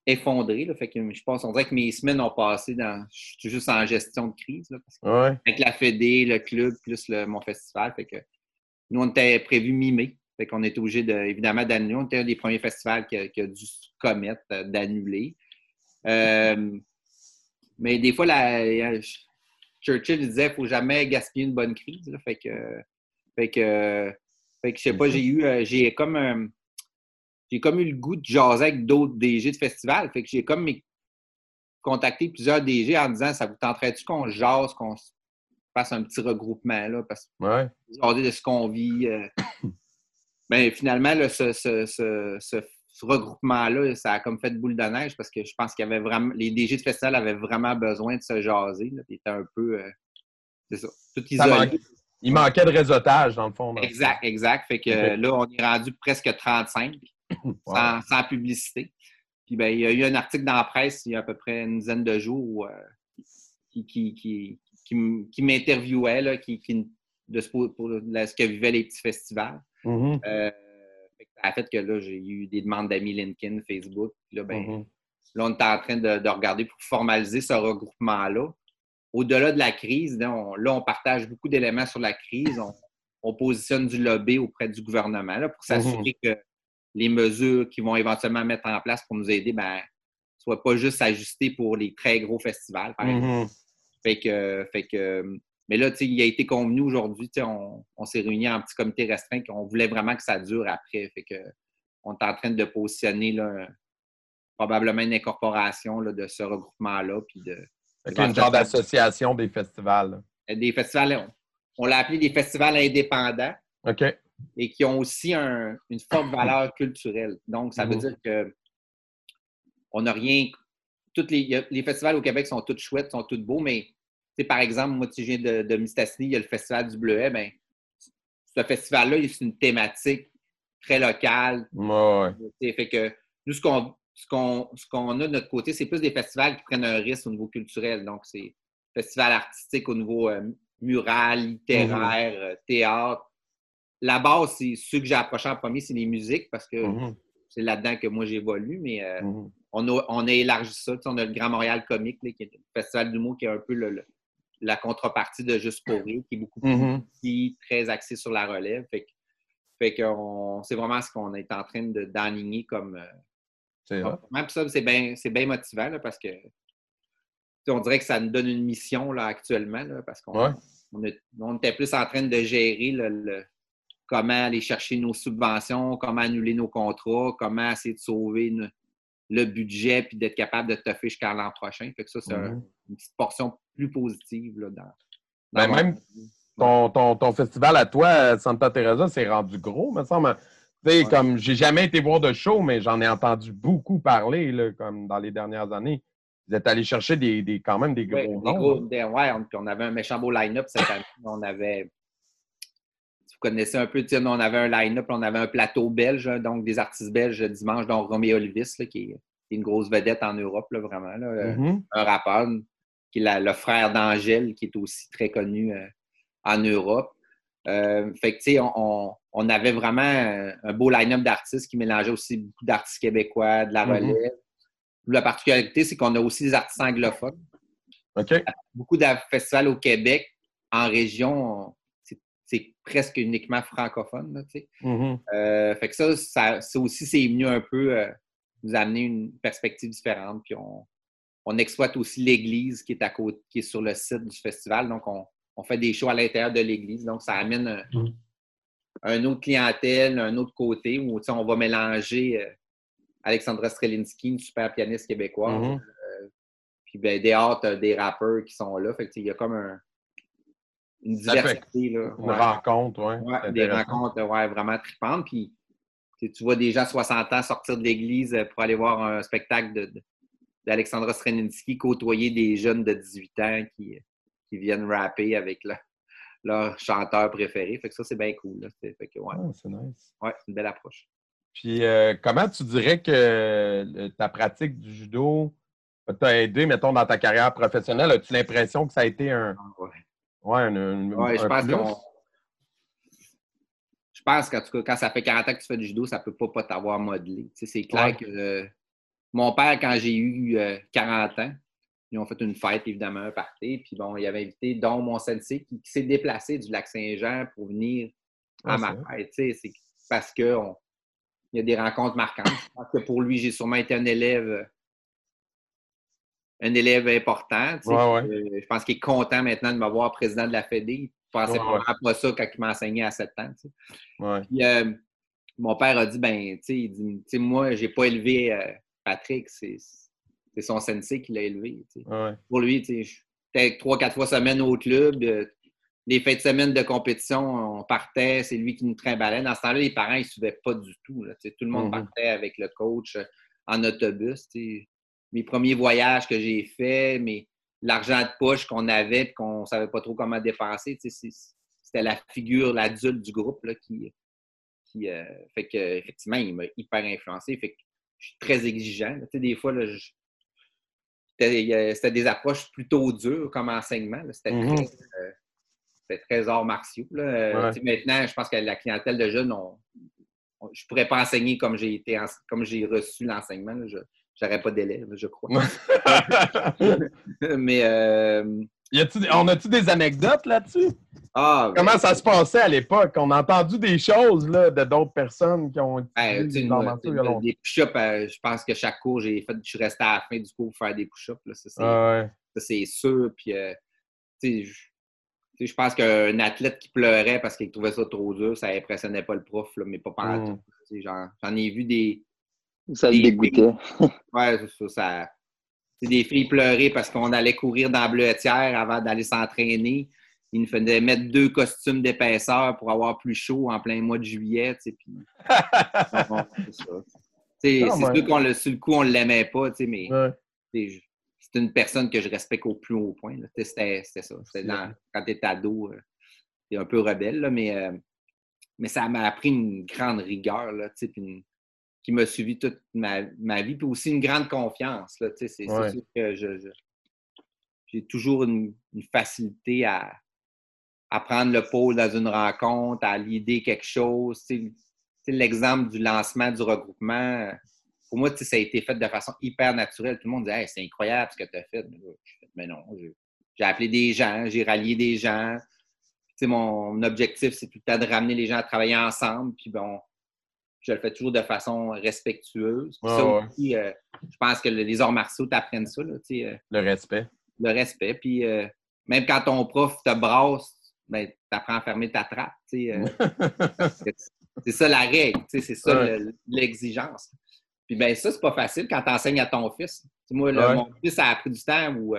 effondré. Là, fait que je pense, on dirait que mes semaines ont passé dans. Je suis juste en gestion de crise. Avec la Fédé, le club, plus le, mon festival. Fait que nous, on était prévu mi-mai. Fait qu'on était obligé, de, évidemment, d'annuler. On était un des premiers festivals qui a, dû se commettre euh, d'annuler. Euh, mais des fois, la, Churchill disait faut jamais gaspiller une bonne crise. Fait que, fait que, fait que je sais pas, j'ai eu, euh, j'ai comme, j'ai comme eu le goût de jaser avec d'autres DG de festival. Fait que j'ai comme contacté plusieurs DG en disant, ça vous tenterait-tu qu'on jase, qu'on fasse un petit regroupement, là, parce que ouais. de ce qu'on vit. Euh, ben, finalement, ce, regroupement-là, ça a comme fait boule de neige parce que je pense qu'il y avait vraiment. Les DG de festival avaient vraiment besoin de se jaser. Là, ils étaient un peu. Euh, c'est ça. Tout isolé. il manquait de réseautage, dans le fond. exact, exact. Fait que là, on est rendu presque 35 sans, publicité. Puis ben, il y a eu un article dans la presse il y a à peu près une dizaine de jours euh, qui, qui, qui, m'interviewait, qui, de ce, pour, ce que vivaient les petits festivals. Euh, ça a fait que là, j'ai eu des demandes d'amis LinkedIn, Facebook. là, ben, mm-hmm. là, on est en train de, regarder pour formaliser ce regroupement-là. Au-delà de la crise, là on, partage beaucoup d'éléments sur la crise. On, positionne du lobby auprès du gouvernement là, pour s'assurer mm-hmm. que les mesures qu'ils vont éventuellement mettre en place pour nous aider ben, soient pas juste ajustées pour les très gros festivals, par exemple. Fait que, fait que, mais là, il a été convenu aujourd'hui, on, on s'est réunis en petit comité restreint qu'on voulait vraiment que ça dure après. Fait que, on est en train de positionner là, probablement une incorporation là, de ce regroupement-là, puis de, C'est une genre d'association des festivals. Des festivals, on, l'a appelé des festivals indépendants. OK. Et qui ont aussi une forte valeur culturelle. Donc, ça veut mhm. dire que on n'a rien. Toutes les, les festivals au Québec sont tous chouettes, sont tous beaux, mais par exemple, moi, tu viens de, de Mistassini, il y a le Festival du Bleuet. Ben, ce festival-là, c'est une thématique très locale. Ouais. Fait que nous, ce qu'on ce qu'on a de notre côté, c'est plus des festivals qui prennent un risque au niveau culturel. Donc, c'est festival artistique au niveau euh, mural, littéraire, mm-hmm. théâtre. La base, c'est ceux que j'ai approché en premier, c'est les musiques parce que mm-hmm. c'est là-dedans que moi j'évolue, mais euh, mm-hmm. on, a, on, a, élargi ça. on a le Grand Montréal Comique, qui est un festival d'humour qui est un peu la contrepartie de Juste pour rire, qui est beaucoup plus petit, très axé sur la relève. Fait, fait que c'est vraiment ce qu'on est en train d'enligner comme, même ça, c'est bien, bien motivant parce que on dirait que ça nous donne une mission là, actuellement parce qu'on on, était plus en train de gérer le, comment aller chercher nos subventions, comment annuler nos contrats, comment essayer de sauver le budget puis d'être capable de toffer jusqu'à l'an prochain. Fait que ça, c'est mm-hmm. Une petite portion plus positive là, dans, ben, même ton, ton, ton, festival à toi, Santa Teresa, c'est rendu gros, me semble. Tu comme j'ai jamais été voir de show, mais j'en ai entendu beaucoup parler, là, comme dans les dernières années. Vous êtes allé chercher des, des, quand même des gros noms. Des ouais, on, avait un méchant beau line-up cette année. On avait, si vous connaissez un peu, on avait un line-up, on avait un plateau belge, donc des artistes belges dimanche, dont Roméo Elvis, qui, est, une grosse vedette en Europe, là, vraiment. Là, mm-hmm. Un rappeur, qui est le frère d'Angèle, qui est aussi très connu euh, en Europe. Euh, fait que, tu sais, on, on, avait vraiment un, beau line-up d'artistes qui mélangeait aussi beaucoup d'artistes québécois, de la mm-hmm. relève. La particularité, c'est qu'on a aussi des artistes anglophones. OK. Beaucoup de festivals au Québec, en région, c'est presque uniquement francophone. tu sais. Mm-hmm. Euh, fait que ça, ça, aussi, c'est venu un peu euh, nous amener une perspective différente. Puis on, on exploite aussi l'église qui est à côté, qui est sur le site du festival. Donc, on, on fait des shows à l'intérieur de l'église. Donc, ça amène un, mm. autre clientèle, un autre côté où on va mélanger euh, Alexandra Strelinski, une super pianiste québécoise. Mm-hmm. Euh, puis ben, des hâtes, des rappeurs qui sont là. Fait il y a comme un, une diversité. Là. Une rencontre, oui. des rencontres ouais, vraiment tripantes. Puis tu vois des gens à 60 ans sortir de l'église euh, pour aller voir un spectacle d'Alexandra Strelinski, côtoyer des jeunes de 18 ans qui, qui viennent rapper avec leur chanteur préféré. Fait que ça, c'est bien cool. ouais. Ah, c'est nice. Ouais, c'est une belle approche. Puis, euh, comment tu dirais que ta pratique du judo t'a aidé, mettons, dans ta carrière professionnelle? As-tu l'impression que ça a été un. Ah, ouais. Ouais, un, ouais, je pense qu'on. Je pense qu'en tout cas, quand ça fait 40 ans que tu fais du judo, ça ne peut pas, pas t'avoir modelé. c'est clair que euh, mon père, quand j'ai eu 40 ans, ils ont fait une fête, évidemment, un party. Puis bon, il avait invité, dont mon sensei, qui, s'est déplacé du lac Saint-Jean pour venir à ah, ma fête. C'est parce qu'il y a des rencontres marquantes. Je pense que pour lui, j'ai sûrement été un élève un élève important. je pense qu'il est content maintenant de m'avoir président de la FED. Il pensait pas ça quand il m'enseignait à 7 ans. Puis, euh, mon père a dit, ben, tu sais, moi, j'ai pas élevé euh, Patrick, c'est son sensei qui l'a élevé. Pour lui, j'étais trois, quatre fois semaine au club. Euh, les fêtes de semaine de compétition, on partait, c'est lui qui nous trimballait. Dans ce temps-là, les parents, ils ne suivaient pas du tout. tout le monde mm-hmm. partait avec le coach euh, en autobus. Mes premiers voyages que j'ai faits, mais l'argent de poche qu'on avait et qu'on ne savait pas trop comment dépenser, c'était la figure, l'adulte du groupe là, qui, qui euh, fait que effectivement, il m'a hyper influencé. Fait que je suis très exigeant. des fois, là, je, c'était des approches plutôt dures comme enseignement. C'était mm-hmm. très, euh, très arts martiaux. Là. Maintenant, je pense que la clientèle de jeunes, je ne pourrais pas enseigner comme j'ai été comme j'ai reçu l'enseignement. Je n'aurais pas d'élèves, je crois. Mais euh, on a-tu des anecdotes là-dessus? Ah, Comment ça se passait à l'époque? On a entendu des choses là, de d'autres personnes qui ont ben, des, push-ups. Euh, je pense que chaque cours, j'ai fait, je suis resté à la fin du cours pour faire des push-ups. Ça, c'est sûr. Puis, euh, je, je pense qu'un athlète qui pleurait parce qu'il trouvait ça trop dur, ça impressionnait pas le prof, mais pas par mm. J'en ai vu des. Ça le dégoûtait. ouais, ça, ça des filles pleuraient parce qu'on allait courir dans la bleuetière avant d'aller s'entraîner. Ils nous faisaient mettre deux costumes d'épaisseur pour avoir plus chaud en plein mois de juillet. c'est sûr qu'on le, sur le coup, on ne l'aimait pas, mais c'est une personne que je respecte au plus haut point. C'était ça. quand tu es ado, euh, tu es un peu rebelle, mais, euh, mais ça m'a appris une grande rigueur. Là, qui m'a suivi toute ma, vie, puis aussi une grande confiance. C'est sûr que j'ai toujours une, facilité à, à, prendre le pôle dans une rencontre, à l'idée quelque chose. L'exemple du lancement du regroupement, pour moi, ça a été fait de façon hyper naturelle. Tout le monde dit c'est incroyable ce que tu as fait. Mais non, j'ai appelé des gens, j'ai rallié des gens. mon objectif, c'est tout le temps de ramener les gens à travailler ensemble. Puis bon, je le fais toujours de façon respectueuse. Euh, je pense que les arts martiaux t'apprennent ça. Euh, le respect. Le respect. Puis euh, même quand ton prof te brasse, ben, tu apprends à fermer ta trappe. c'est ça la règle, c'est ça l'exigence. Puis ben ça, c'est pas facile quand tu enseignes à ton fils. moi, mon fils, ça a pris du temps où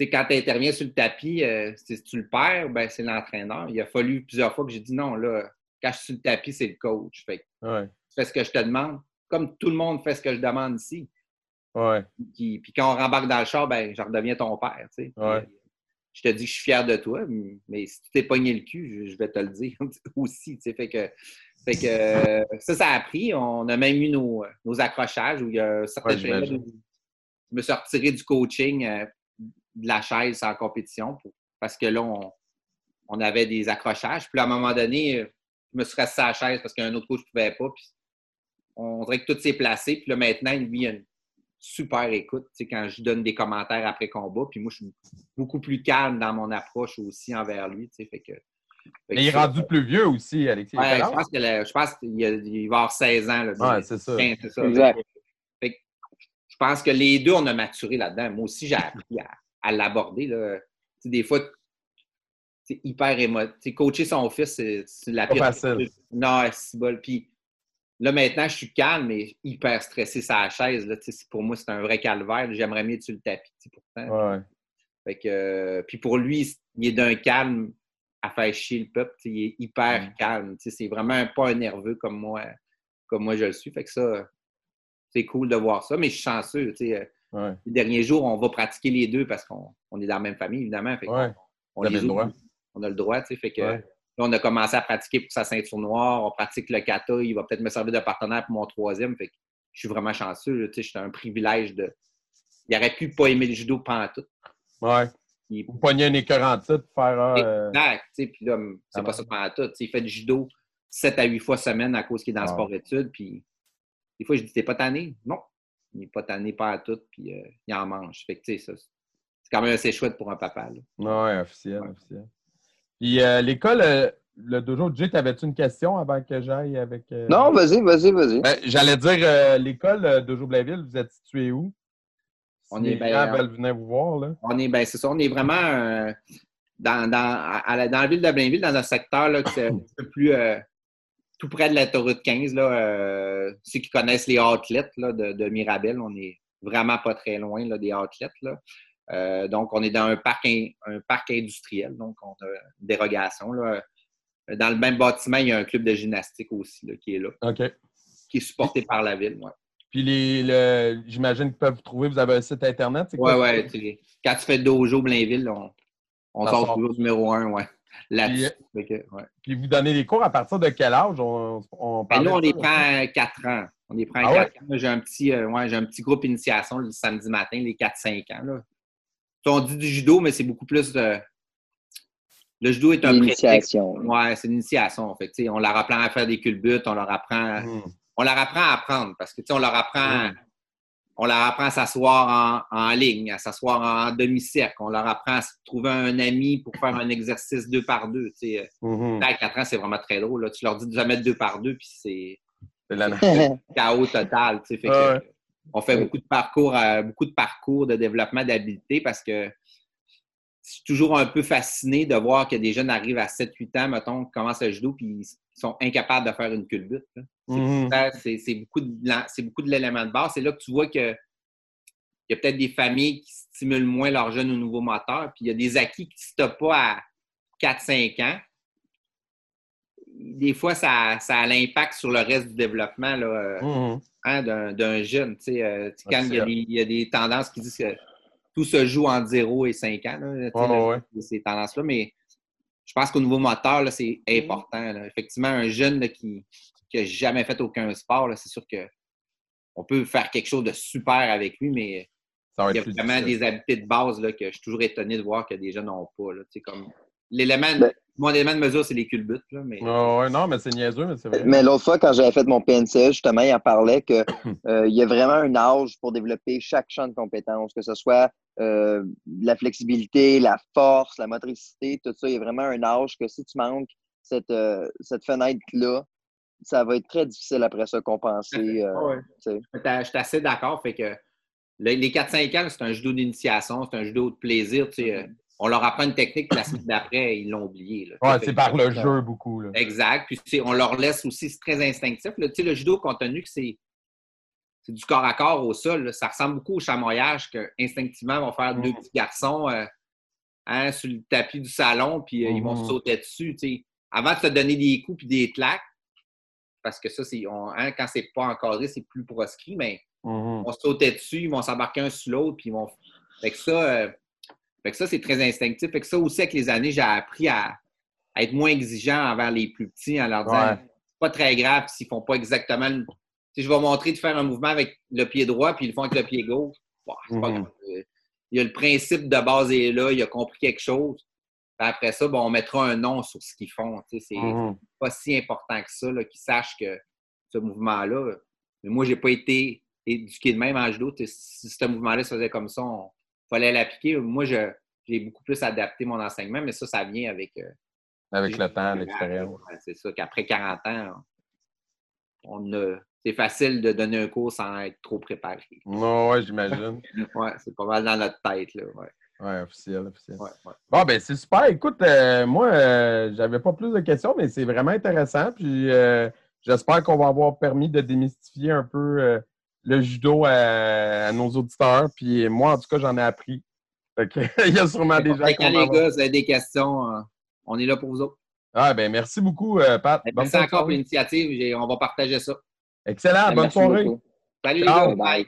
quand tu interviens sur le tapis, si tu le perds, ben, c'est l'entraîneur. Il a fallu plusieurs fois que j'ai dit non, là, quand je suis sur le tapis, c'est le coach. Fait tu fais ce que je te demande, comme tout le monde fait ce que je demande ici. Puis, quand on rembarque dans le char, ben, je redeviens ton père. je te dis que je suis fier de toi, mais si tu t'es pogné le cul, je, vais te le dire aussi. Fait que, fait que ça, ça a pris. On a même eu nos, accrochages où il y a certaines je me suis retiré du coaching euh, de la chaise en compétition parce que là, on, on, avait des accrochages. Puis à un moment donné, je me suis resté à la chaise parce qu'un autre coach ne pouvait pas. Puis on dirait que tout s'est placé. Puis là, maintenant, lui, il a une super écoute quand je donne des commentaires après combat. Puis moi, je suis beaucoup plus calme dans mon approche aussi envers lui. Fait que, Mais il est rendu plus vieux aussi, Alexis. Ouais, je pense qu'il va avoir 16 ans. Là, c'est ça. je pense que les deux, on a maturé là-dedans. Moi aussi, j'ai appris à, à l'aborder. Des fois, c'est hyper émotif. Coacher son fils, c'est la pire. Facile. Non, c'est bon. Puis là, maintenant, je suis calme, mais hyper stressé la chaise. Là, pour moi, c'est un vrai calvaire. J'aimerais mieux être sur le tapis, pourtant. Ouais. Fait que, euh, puis pour lui, il est d'un calme à faire chier le peuple. Il est hyper mm. calme. C'est vraiment pas un nerveux comme moi, comme moi je le suis. Fait que ça, c'est cool de voir ça. Mais je suis chanceux. Euh, ouais. Les derniers jours, on va pratiquer les deux parce qu'on est dans la même famille, évidemment. Fait on, on les on a le droit, tu sais. Fait que là, on a commencé à pratiquer pour sa ceinture noire. On pratique le kata. Il va peut-être me servir de partenaire pour mon troisième. Fait que je suis vraiment chanceux. Tu sais, c'est un privilège de. Il aurait pu pas aimer le judo pendant tout. Ouais. Il... Ou pogner un écœur en titre, faire. Euh... Exact. Tu sais, puis là, c'est pas ça pendant tout. il fait du judo 7 à 8 fois semaine à cause qu'il est dans le sport-études. Puis des fois, je dis, t'es pas tanné? Non. Il n'est pas tanné pas tout, puis euh, il en mange. Fait que, tu sais, ça, c'est quand même assez chouette pour un papa. Là. Ouais, officiel, officiel. Puis euh, l'école, euh, le dojo, Jay, t'avais-tu une question avant que j'aille avec. Euh, non, vas-y, vas-y, vas-y. Ben, J'allais dire, l'école dojo Blainville, vous êtes situé où? on est bien. veulent vous voir, là. On est, ben, c'est ça, on est vraiment dans, dans, à la, dans la ville de Blainville, dans un secteur là, qui est un peu plus. tout près de l'autoroute 15, là, ceux qui connaissent les outlets là, de, de Mirabel, on est vraiment pas très loin là, des outlets. Là. Euh, donc, on est dans un parc, un parc industriel, donc on a une dérogation. Là. Dans le même bâtiment, il y a un club de gymnastique aussi qui est là. OK. Qui est supporté par la ville. Ouais. Puis les, j'imagine qu'ils peuvent vous trouver, vous avez un site Internet? Oui, oui. Quand tu fais Dojo Blainville, on, on sort toujours numéro un, ouais. Là-dessus. Puis, puis, vous donnez des cours à partir de quel âge? On, on ben, nous, on les prend 4 ans. On les prend ah 4 ans. J'ai un, petit, euh, ouais, j'ai un petit groupe initiation le samedi matin, les 4-5 ans. Là on dit du judo, mais c'est beaucoup plus de. Le judo est un prétexte. Ouais, c'est une initiation. En fait, on leur apprend à faire des culbutes, on leur apprend. Hmm. On leur apprend à apprendre parce que on leur apprend. Hmm. On leur apprend à s'asseoir en, ligne, à s'asseoir en demi-cercle. On leur apprend à se trouver un ami pour faire un exercice deux par deux. Tu sais. Mm quatre ans, c'est vraiment très drôle. Tu leur dis de jamais deux par deux, puis c'est. chaos total. Tu sais, on fait beaucoup de parcours, beaucoup de parcours de développement d'habileté parce que c'est toujours un peu fasciné de voir que des jeunes arrivent à 7-8 ans, mettons, commencent le judo, puis ils sont incapables de faire une culbute. Mm-hmm. C'est beaucoup de, beaucoup de l'élément de base. C'est là que tu vois que il y a peut-être des familles qui stimulent moins leurs jeunes au nouveau moteur, puis il y a des acquis qui ne stoppent pas à 4-5 ans. Des fois, ça, ça a l'impact sur le reste du développement là, euh, Mhm. hein, d'un, d'un jeune. Tu sais, euh, quand Ouais, il y, a des, il y a des tendances qui disent que tout se joue entre 0 et 5 ans, là, Ouais, ces tendances-là, mais je pense qu'au nouveau moteur, là, c'est important. là. Effectivement, un jeune là, qui n'a jamais fait aucun sport, là, c'est sûr que on peut faire quelque chose de super avec lui, mais il y a vraiment difficile. des habiletés de base là, que je suis toujours étonné de voir que des jeunes n'ont pas. Comme l'élément, Ben- mon élément de mesure, c'est les culbutes. Là, mais... Ouais, non, mais c'est niaiseux, mais c'est vrai. Mais l'autre fois, quand j'avais fait mon PNCE, justement, il en parlait que euh, il y a vraiment un âge pour développer chaque champ de compétences, que ce soit euh, la flexibilité, la force, la motricité, tout ça. Il y a vraiment un âge que si tu manques cette, euh, cette fenêtre-là, ça va être très difficile après ça compenser. euh, Ouais. Je suis assez d'accord. Fait que le- les 4-5 ans, c'est un judo d'initiation, c'est un judo de plaisir. tu sais, euh, On leur apprend une technique, puis la semaine d'après, ils l'ont oublié. là. Ouais, c'est par le jeu beaucoup. Là. Exact. Puis on leur laisse aussi, c'est très instinctif. là. Tu sais, le judo, compte tenu que c'est du corps à corps au sol, là, ça ressemble beaucoup au chamoyage que instinctivement vont faire deux Mhm. petits garçons euh, hein, sur le tapis du salon, puis euh, ils vont se sauter dessus. tu sais. Avant de se donner des coups puis des claques, parce que ça, on- hein, quand c'est pas encadré, c'est plus proscrit, mais Mhm. on se sautait dessus, ils vont s'embarquer un sur l'autre, puis ils vont. Fait que ça, euh, fait que ça, c'est très instinctif. Fait que ça aussi, avec les années, j'ai appris à, à être moins exigeant envers les plus petits en leur disant Ouais. c'est pas très grave s'ils font pas exactement le. Sais, je vais montrer de faire un mouvement avec le pied droit, puis ils le font avec le pied gauche. Pas Mhm. grave. Il y a le principe de base est là, il a compris quelque chose. Puis après ça, bon, on mettra un nom sur ce qu'ils font. Tu sais, c'est Mhm. pas si important que ça, qu'ils sachent que ce mouvement-là. Mais moi, j'ai pas été éduqué de même en judo. Tu sais, Si ce mouvement-là se faisait comme ça, il fallait l'appliquer. Moi, je- j'ai beaucoup plus adapté mon enseignement, mais ça, ça vient avec. euh, Avec le temps, l'expérience. C'est ça, qu'après 40 ans, on a. C'est facile de donner un cours sans être trop préparé. Ouais, ouais, j'imagine. Ouais, c'est pas mal dans notre tête, là. Ouais, Ouais, officiel, officiel. ouais, ouais. Bon, ben c'est super. Écoute, euh, moi, euh, j'avais pas plus de questions, mais c'est vraiment intéressant. Puis euh, j'espère qu'on va avoir permis de démystifier un peu le judo à, à nos auditeurs. Puis moi, en tout cas, j'en ai appris. Fait que, il y a sûrement des gens qui les avoir- gars, vous avez des questions, euh, on est là pour vous autres. Ah, ben merci beaucoup, euh, Pat. Merci encore pour l'initiative. On va partager ça. Excellent. Bonne soirée. beaucoup. Salut Ciao. les gars. Bye.